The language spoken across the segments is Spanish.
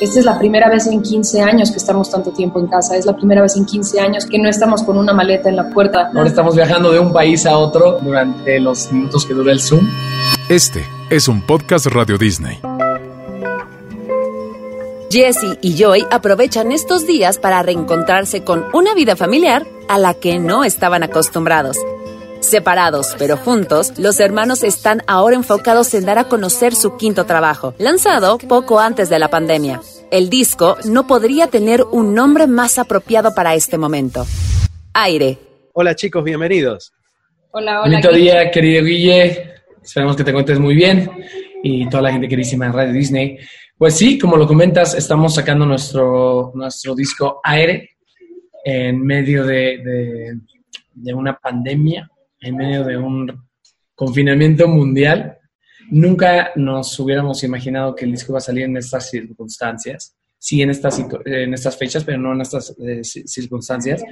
Esta es la primera vez en 15 años que estamos tanto tiempo en casa, es la primera vez en 15 años que no estamos con una maleta en la puerta. Ahora estamos viajando de un país a otro durante los minutos que dura el Zoom. Este es un podcast Radio Disney. Jesse y Joy aprovechan estos días para reencontrarse con una vida familiar a la que no estaban acostumbrados. Separados pero juntos, los hermanos están ahora enfocados en dar a conocer su quinto trabajo, lanzado poco antes de la pandemia. El disco no podría tener un nombre más apropiado para este momento. Aire. Hola chicos, bienvenidos. Hola, hola. Bonito día, querido Guille. Esperamos que te cuentes muy bien y toda la gente queridísima en Radio Disney. Pues sí, como lo comentas, estamos sacando nuestro, nuestro disco Aire en medio de, de, de una pandemia en medio de un confinamiento mundial. Nunca nos hubiéramos imaginado que el disco iba a salir en estas circunstancias. Sí, en estas, fechas, pero no en estas eh, circunstancias.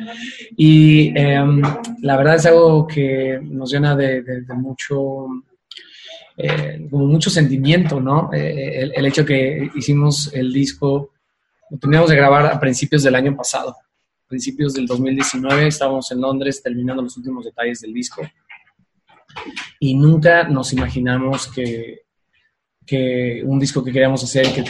Y eh, la verdad es algo que nos llena de mucho, eh, como mucho sentimiento, ¿no? Eh, el, el, hecho que hicimos el disco, lo teníamos de grabar a principios del año pasado principios del 2019, estábamos en Londres terminando los últimos detalles del disco y nunca nos imaginamos que, que un disco que queríamos hacer, que,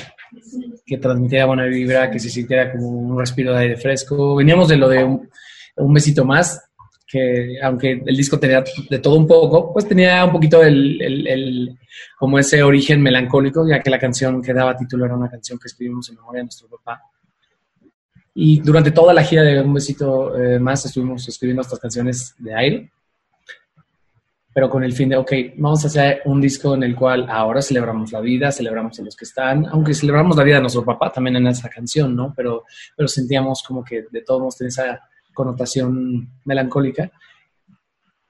que, transmitiera buena vibra, que se sintiera como un respiro de aire fresco. Veníamos de lo de un, un besito más, que aunque el disco tenía de todo un poco, pues tenía un poquito el, el, el, como ese origen melancólico, ya que la canción que daba título era una canción que escribimos en memoria de nuestro papá. Y durante toda la gira de Un Besito eh, Más estuvimos escribiendo estas canciones de aire, pero con el fin de, ok, vamos a hacer un disco en el cual ahora celebramos la vida, celebramos a los que están, aunque celebramos la vida de nuestro papá también en esa canción, ¿no? Pero, pero sentíamos como que de todos modos tiene esa connotación melancólica.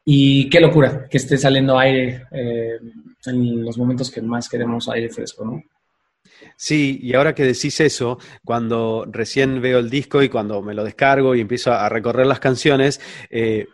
Y qué locura que esté saliendo aire eh, en los momentos que más queremos aire fresco, ¿no? Sí, y ahora que decís eso, cuando recién veo el disco y cuando me lo descargo y empiezo a recorrer las canciones, eh,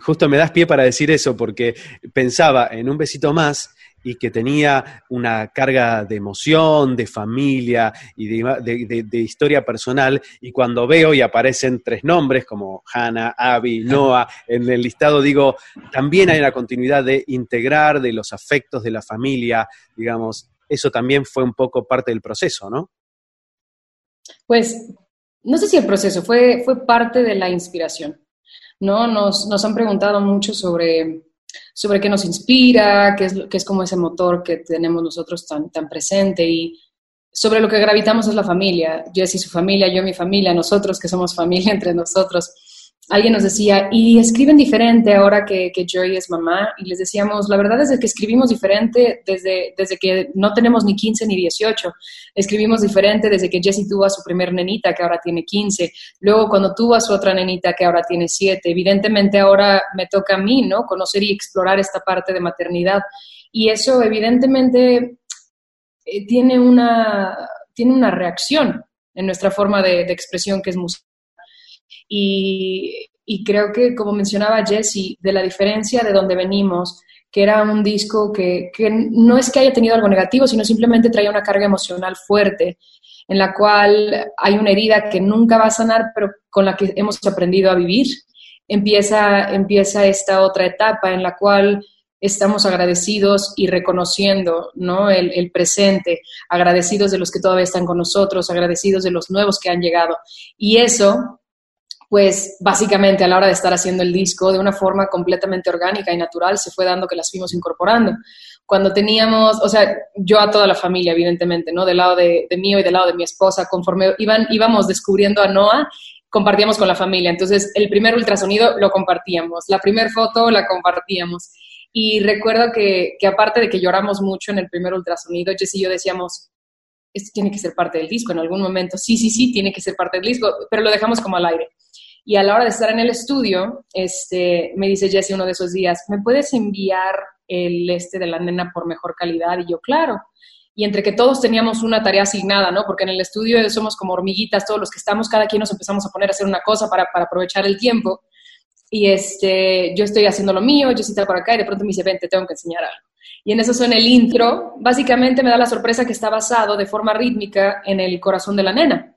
justo me das pie para decir eso, porque pensaba en un besito más y que tenía una carga de emoción, de familia y de, de, de, de, historia personal, y cuando veo y aparecen tres nombres como Hannah, Abby, Noah, en el listado digo, también hay una continuidad de integrar de los afectos de la familia, digamos, eso también fue un poco parte del proceso, ¿no? Pues, no sé si el proceso, fue, fue parte de la inspiración, ¿no? Nos, nos han preguntado mucho sobre, sobre qué nos inspira, qué es, qué es como ese motor que tenemos nosotros tan, tan presente y sobre lo que gravitamos es la familia, Jess y su familia, yo mi familia, nosotros que somos familia entre nosotros alguien nos decía, y escriben diferente ahora que, que, Joy es mamá, y les decíamos, la verdad es que escribimos diferente desde, desde que no tenemos ni 15 ni 18, escribimos diferente desde que Jessie tuvo a su primer nenita, que ahora tiene 15, luego cuando tuvo a su otra nenita, que ahora tiene 7, evidentemente ahora me toca a mí, ¿no? Conocer y explorar esta parte de maternidad, y eso evidentemente eh, tiene, una, tiene una reacción en nuestra forma de, expresión que es musical y, y, creo que, como mencionaba Jesse, de la diferencia de donde venimos, que era un disco que, que, no es que haya tenido algo negativo, sino simplemente traía una carga emocional fuerte, en la cual hay una herida que nunca va a sanar, pero con la que hemos aprendido a vivir. Empieza, empieza esta otra etapa en la cual estamos agradecidos y reconociendo ¿no? el, el, presente, agradecidos de los que todavía están con nosotros, agradecidos de los nuevos que han llegado. Y eso pues básicamente a la hora de estar haciendo el disco de una forma completamente orgánica y natural se fue dando que las fuimos incorporando. Cuando teníamos, o sea, yo a toda la familia, evidentemente, ¿no? Del lado de, de mío y del lado de mi esposa, conforme iban, íbamos descubriendo a Noah, compartíamos con la familia. Entonces, el primer ultrasonido lo compartíamos, la primera foto la compartíamos. Y recuerdo que, que aparte de que lloramos mucho en el primer ultrasonido, Jess y yo decíamos, esto tiene que ser parte del disco en algún momento. Sí, sí, sí, tiene que ser parte del disco, pero lo dejamos como al aire. Y a la hora de estar en el estudio, este, me dice Jesse uno de esos días, ¿me puedes enviar el este de la nena por mejor calidad? Y yo, claro. Y entre que todos teníamos una tarea asignada, ¿no? Porque en el estudio somos como hormiguitas, todos los que estamos, cada quien nos empezamos a poner a hacer una cosa para, para aprovechar el tiempo. Y este, yo estoy haciendo lo mío, Jessy está por acá y de pronto me dice, ven, te tengo que enseñar algo. Y en eso suena el intro. Básicamente me da la sorpresa que está basado de forma rítmica en el corazón de la nena,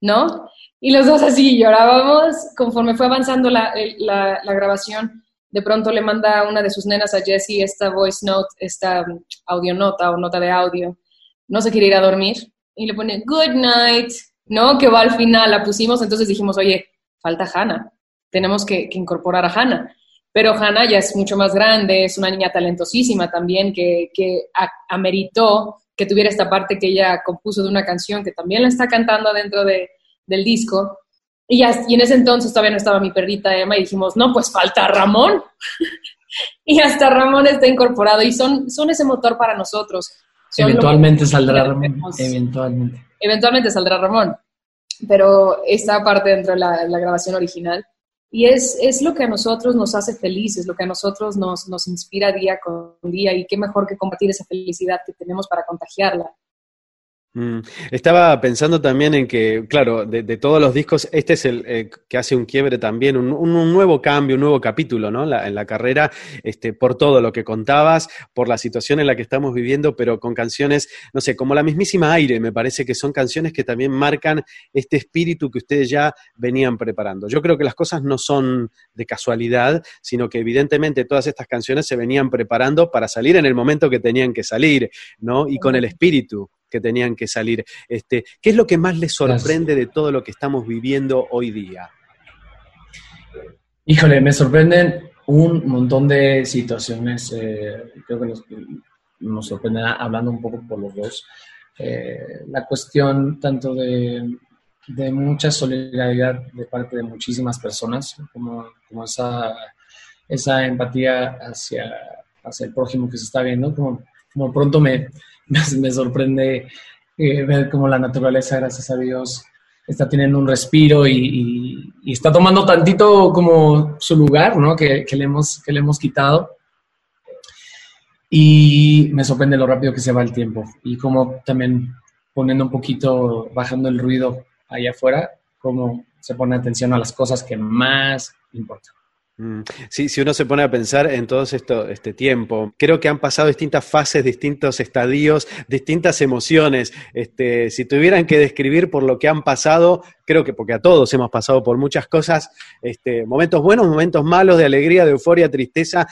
¿no? Y los dos así llorábamos. Conforme fue avanzando la, la, la grabación, de pronto le manda una de sus nenas a Jessie esta voice note, esta audio nota o nota de audio. No se quiere ir a dormir. Y le pone, good night, ¿no? Que va al final, la pusimos. Entonces dijimos, oye, falta Hannah. Tenemos que, que incorporar a Hannah. Pero Hannah ya es mucho más grande, es una niña talentosísima también, que, que ameritó que tuviera esta parte que ella compuso de una canción que también la está cantando dentro de, del disco. Y, ya, y en ese entonces todavía no estaba mi perrita Emma y dijimos, no, pues falta Ramón. y hasta Ramón está incorporado y son, son ese motor para nosotros. eventualmente saldrá Ramón. Eventualmente. Eventualmente saldrá Ramón. Pero está parte dentro de la, la grabación original. Y es, es, lo que a nosotros nos hace felices, lo que a nosotros nos, nos inspira día con día y qué mejor que compartir esa felicidad que tenemos para contagiarla. Mm. Estaba pensando también en que, claro, de, todos los discos, este es el eh, que hace un quiebre también, un, nuevo cambio, un nuevo capítulo, ¿no? en la carrera, este, por todo lo que contabas, por la situación en la que estamos viviendo, pero con canciones, no sé, como la mismísima Aire, me parece que son canciones que también marcan este espíritu que ustedes ya venían preparando. Yo creo que las cosas no son de casualidad, sino que evidentemente todas estas canciones se venían preparando para salir en el momento que tenían que salir, ¿no? Y con el espíritu que tenían que salir. Este, ¿Qué es lo que más les sorprende de todo lo que estamos viviendo hoy día? Híjole, me sorprenden un montón de situaciones. Eh, creo que nos, nos hablando un poco por los dos. Eh, la cuestión tanto de, de, mucha solidaridad de parte de muchísimas personas, como, como esa, esa empatía hacia, hacia el prójimo que se está viendo, como, como pronto me, me, sorprende eh, ver cómo la naturaleza, gracias a Dios, está teniendo un respiro y, está tomando tantito como su lugar, ¿no? Que, le hemos, que le hemos quitado. Y me sorprende lo rápido que se va el tiempo y como también poniendo un poquito, bajando el ruido allá afuera, cómo se pone atención a las cosas que más importan. Mm. Sí, si uno se pone a pensar en todo esto, este tiempo, creo que han pasado distintas fases, distintos estadios, distintas emociones. Este, si tuvieran que describir por lo que han pasado, creo que porque a todos hemos pasado por muchas cosas, este, momentos buenos, momentos malos, de alegría, de euforia, tristeza.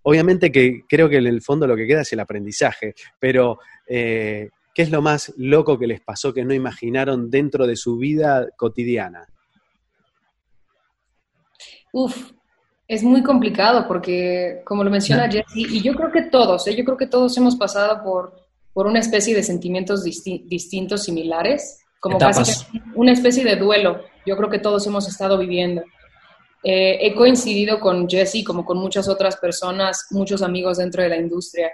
Obviamente que creo que en el fondo lo que queda es el aprendizaje, pero eh, ¿qué es lo más loco que les pasó que no imaginaron dentro de su vida cotidiana? Uf, es muy complicado porque, como lo menciona Jesse, y yo creo que todos, ¿eh? yo creo que todos hemos pasado por, por una especie de sentimientos distintos, similares, como casi una especie de duelo. Yo creo que todos hemos estado viviendo. Eh, he coincidido con Jesse, como con muchas otras personas, muchos amigos dentro de la industria,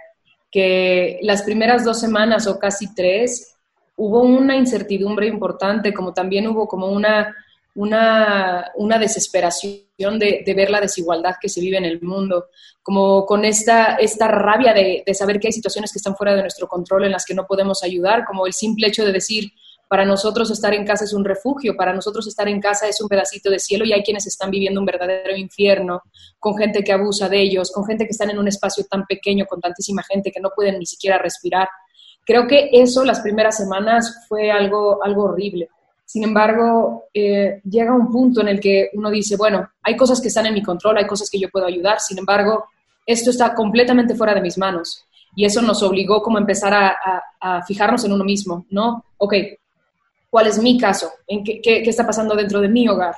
que las primeras dos semanas o casi tres hubo una incertidumbre importante, como también hubo como una una, una desesperación de, de, ver la desigualdad que se vive en el mundo, como con esta, esta rabia de, de, saber que hay situaciones que están fuera de nuestro control en las que no podemos ayudar, como el simple hecho de decir, para nosotros estar en casa es un refugio, para nosotros estar en casa es un pedacito de cielo y hay quienes están viviendo un verdadero infierno, con gente que abusa de ellos, con gente que están en un espacio tan pequeño, con tantísima gente que no pueden ni siquiera respirar. Creo que eso las primeras semanas fue algo, algo horrible sin embargo, eh, llega un punto en el que uno dice, bueno, hay cosas que están en mi control, hay cosas que yo puedo ayudar, sin embargo, esto está completamente fuera de mis manos. Y eso nos obligó como a empezar a, fijarnos en uno mismo, ¿no? Ok, ¿cuál es mi caso? ¿En qué, está pasando dentro de mi hogar?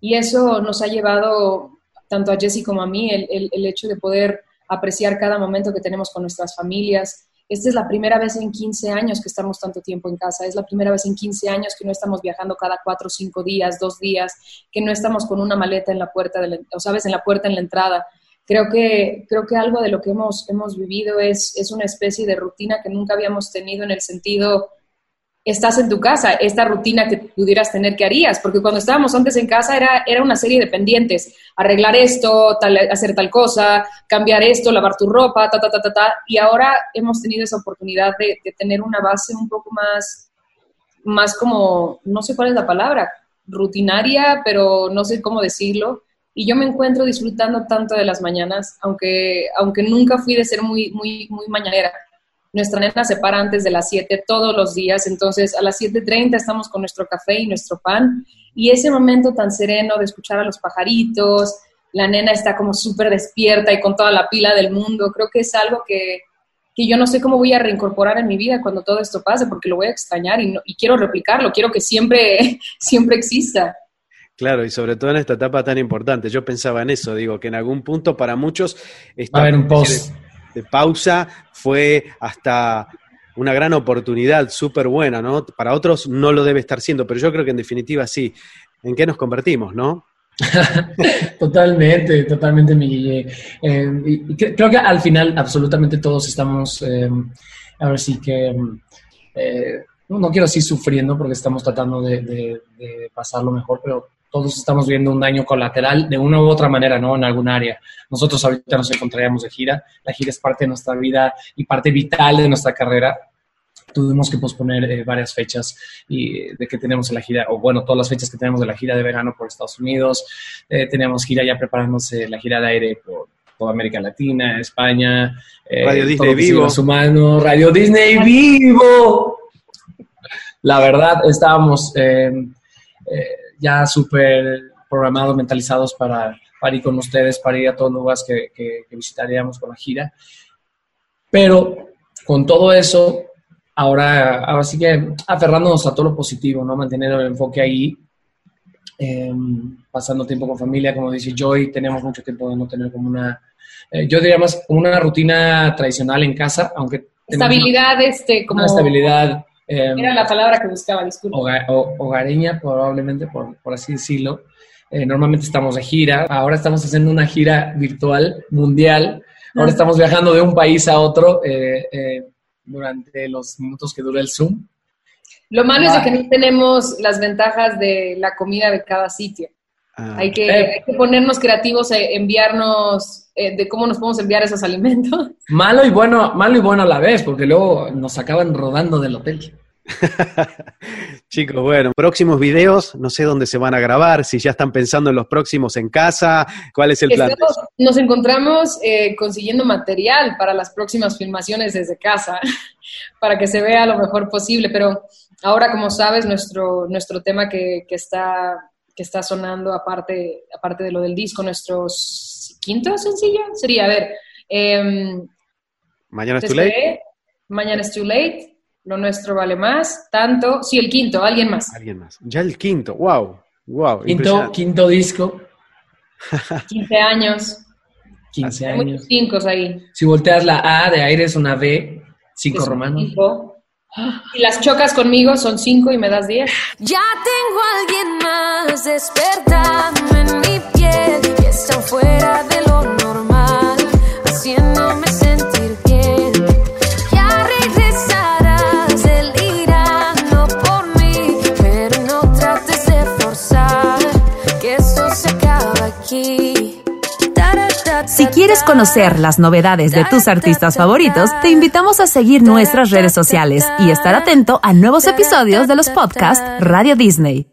Y eso nos ha llevado, tanto a Jesse como a mí, el, el hecho de poder apreciar cada momento que tenemos con nuestras familias, esta es la primera vez en 15 años que estamos tanto tiempo en casa, es la primera vez en 15 años que no estamos viajando cada cuatro cinco días, dos días, que no estamos con una maleta en la puerta, de o sabes, en la puerta en la entrada. Creo que, creo que algo de lo que hemos, hemos vivido es, es una especie de rutina que nunca habíamos tenido en el sentido estás en tu casa, esta rutina que pudieras tener, ¿qué harías? Porque cuando estábamos antes en casa era, era una serie de pendientes, arreglar esto, hacer tal cosa, cambiar esto, lavar tu ropa, ta, ta, ta, ta, ta, y ahora hemos tenido esa oportunidad de, tener una base un poco más, más como, no sé cuál es la palabra, rutinaria, pero no sé cómo decirlo, y yo me encuentro disfrutando tanto de las mañanas, aunque, aunque nunca fui de ser muy, muy, muy mañanera. Nuestra nena se para antes de las 7 todos los días, entonces a las 7.30 estamos con nuestro café y nuestro pan, y ese momento tan sereno de escuchar a los pajaritos, la nena está como súper despierta y con toda la pila del mundo, creo que es algo que, que yo no sé cómo voy a reincorporar en mi vida cuando todo esto pase, porque lo voy a extrañar y, y quiero replicarlo, quiero que siempre, siempre exista. Claro, y sobre todo en esta etapa tan importante. Yo pensaba en eso, digo, que en algún punto para muchos esta a ver, un post. De, pausa fue hasta una gran oportunidad, súper buena, ¿no? Para otros no lo debe estar siendo, pero yo creo que en definitiva sí. ¿En qué nos convertimos, no? totalmente, totalmente, mi eh, y creo que al final absolutamente todos estamos, eh, ahora sí que, eh, no quiero decir sufriendo porque estamos tratando de, de pasarlo mejor, pero todos estamos viendo un daño colateral de una u otra manera, ¿no? En algún área. Nosotros ahorita nos encontraríamos de gira. La gira es parte de nuestra vida y parte vital de nuestra carrera. Tuvimos que posponer eh, varias fechas y de que tenemos la gira, o bueno, todas las fechas que tenemos de la gira de verano por Estados Unidos. Eh, teníamos gira ya preparándose la gira de aire por toda América Latina, España. Eh, Radio Disney Vivo. Humanos, Radio Disney Vivo. La verdad, estábamos ya súper programados, mentalizados para, para, ir con ustedes, para ir a todos los lugares que, que, visitaríamos con la gira. Pero con todo eso, ahora, ahora sí que aferrándonos a todo lo positivo, ¿no? Mantener el enfoque ahí, em, pasando tiempo con familia, como dice Joy, tenemos mucho tiempo de no tener como una, eh, yo diría más una rutina tradicional en casa, aunque... Estabilidad, este, como... Una estabilidad Em, Era la palabra que buscaba, disculpa. hogareña, probablemente, por, por así decirlo. Eh, normalmente estamos de gira, ahora estamos haciendo una gira virtual mundial, ahora estamos viajando de un país a otro eh, eh, durante los minutos que dura el Zoom. Lo malo es que no tenemos las ventajas de la comida de cada sitio. Ah. Hay, que, hay, que, ponernos creativos e enviarnos de cómo nos podemos enviar esos alimentos. Malo y bueno, malo y bueno a la vez, porque luego nos acaban rodando del hotel. Chicos, bueno, próximos videos, no sé dónde se van a grabar, si ya están pensando en los próximos en casa, cuál es el plan. nos encontramos eh, consiguiendo material para las próximas filmaciones desde casa, para que se vea lo mejor posible, pero ahora, como sabes, nuestro, nuestro tema que, está, que está sonando, aparte, aparte de lo del disco, nuestro quinto sencillo, sería, a ver, em, Mañana es too late. Mañana es too late lo nuestro vale más, tanto, sí, el quinto, alguien más. Alguien más. Ya el quinto, wow, wow. Quinto, quinto disco. 15 años. 15 años. Muchos cinco ahí. Si volteas la A de aire es una B, cinco romanos. Y las chocas conmigo son cinco y me das diez. Ya tengo a alguien más despertando en mi piel que está fuera de lo normal, haciéndome conocer las novedades de tus artistas favoritos, te invitamos a seguir nuestras redes sociales y estar atento a nuevos episodios de los podcasts Radio Disney.